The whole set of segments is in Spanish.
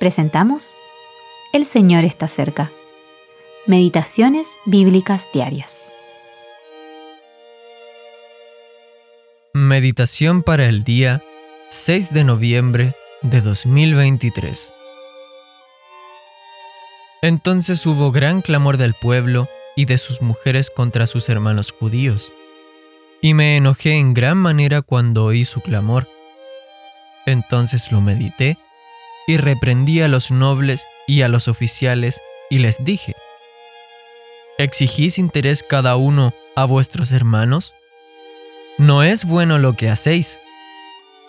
presentamos El Señor está cerca. Meditaciones Bíblicas Diarias. Meditación para el día 6 de noviembre de 2023. Entonces hubo gran clamor del pueblo y de sus mujeres contra sus hermanos judíos, y me enojé en gran manera cuando oí su clamor. Entonces lo medité y reprendí a los nobles y a los oficiales y les dije, ¿exigís interés cada uno a vuestros hermanos? No es bueno lo que hacéis.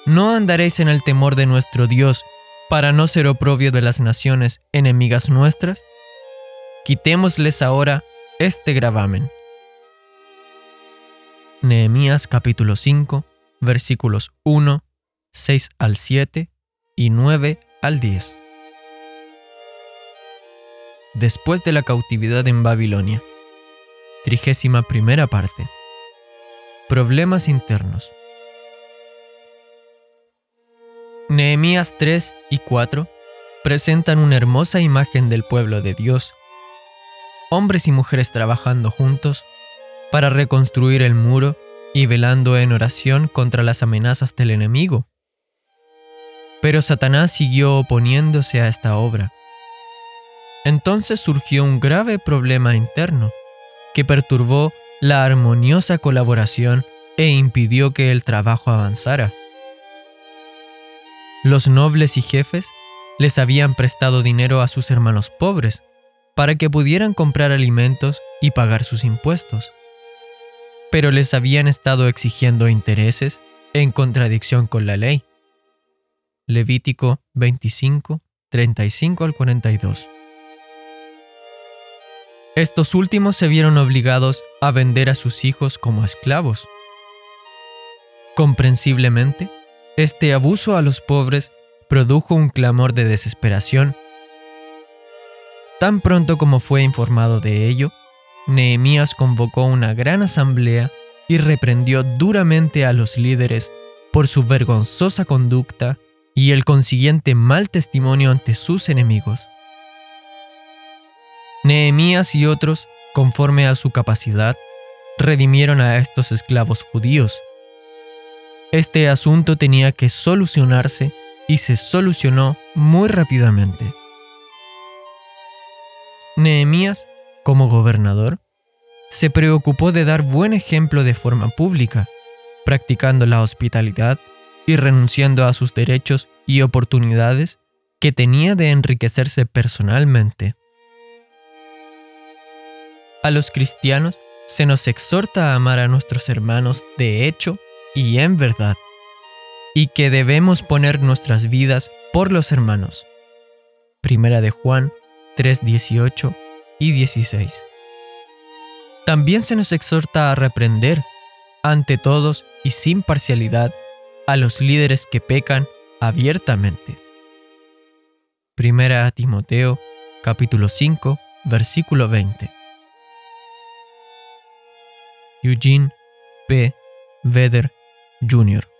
¿No andaréis en el temor de nuestro Dios para no ser oprobio de las naciones enemigas nuestras? Quitémosles ahora este gravamen. Nehemías capítulo 5, versículos 1, 6 al 7 y 9 al 10. Después de la cautividad en Babilonia. Trigésima primera parte. Problemas internos. Nehemías 3 y 4 presentan una hermosa imagen del pueblo de Dios. Hombres y mujeres trabajando juntos para reconstruir el muro y velando en oración contra las amenazas del enemigo. Pero Satanás siguió oponiéndose a esta obra. Entonces surgió un grave problema interno que perturbó la armoniosa colaboración e impidió que el trabajo avanzara. Los nobles y jefes les habían prestado dinero a sus hermanos pobres para que pudieran comprar alimentos y pagar sus impuestos, pero les habían estado exigiendo intereses en contradicción con la ley. Levítico 25, 35 al 42. Estos últimos se vieron obligados a vender a sus hijos como esclavos. Comprensiblemente, este abuso a los pobres produjo un clamor de desesperación. Tan pronto como fue informado de ello, Nehemías convocó una gran asamblea y reprendió duramente a los líderes por su vergonzosa conducta y el consiguiente mal testimonio ante sus enemigos. Nehemías y otros, conforme a su capacidad, redimieron a estos esclavos judíos. Este asunto tenía que solucionarse y se solucionó muy rápidamente. Nehemías, como gobernador, se preocupó de dar buen ejemplo de forma pública, practicando la hospitalidad y renunciando a sus derechos y oportunidades que tenía de enriquecerse personalmente. A los cristianos se nos exhorta a amar a nuestros hermanos de hecho y en verdad, y que debemos poner nuestras vidas por los hermanos. Primera de Juan 3, 18 y 16. También se nos exhorta a reprender, ante todos y sin parcialidad, a los líderes que pecan abiertamente. Primera Timoteo, capítulo 5, versículo 20. Eugene P. Vedder Jr.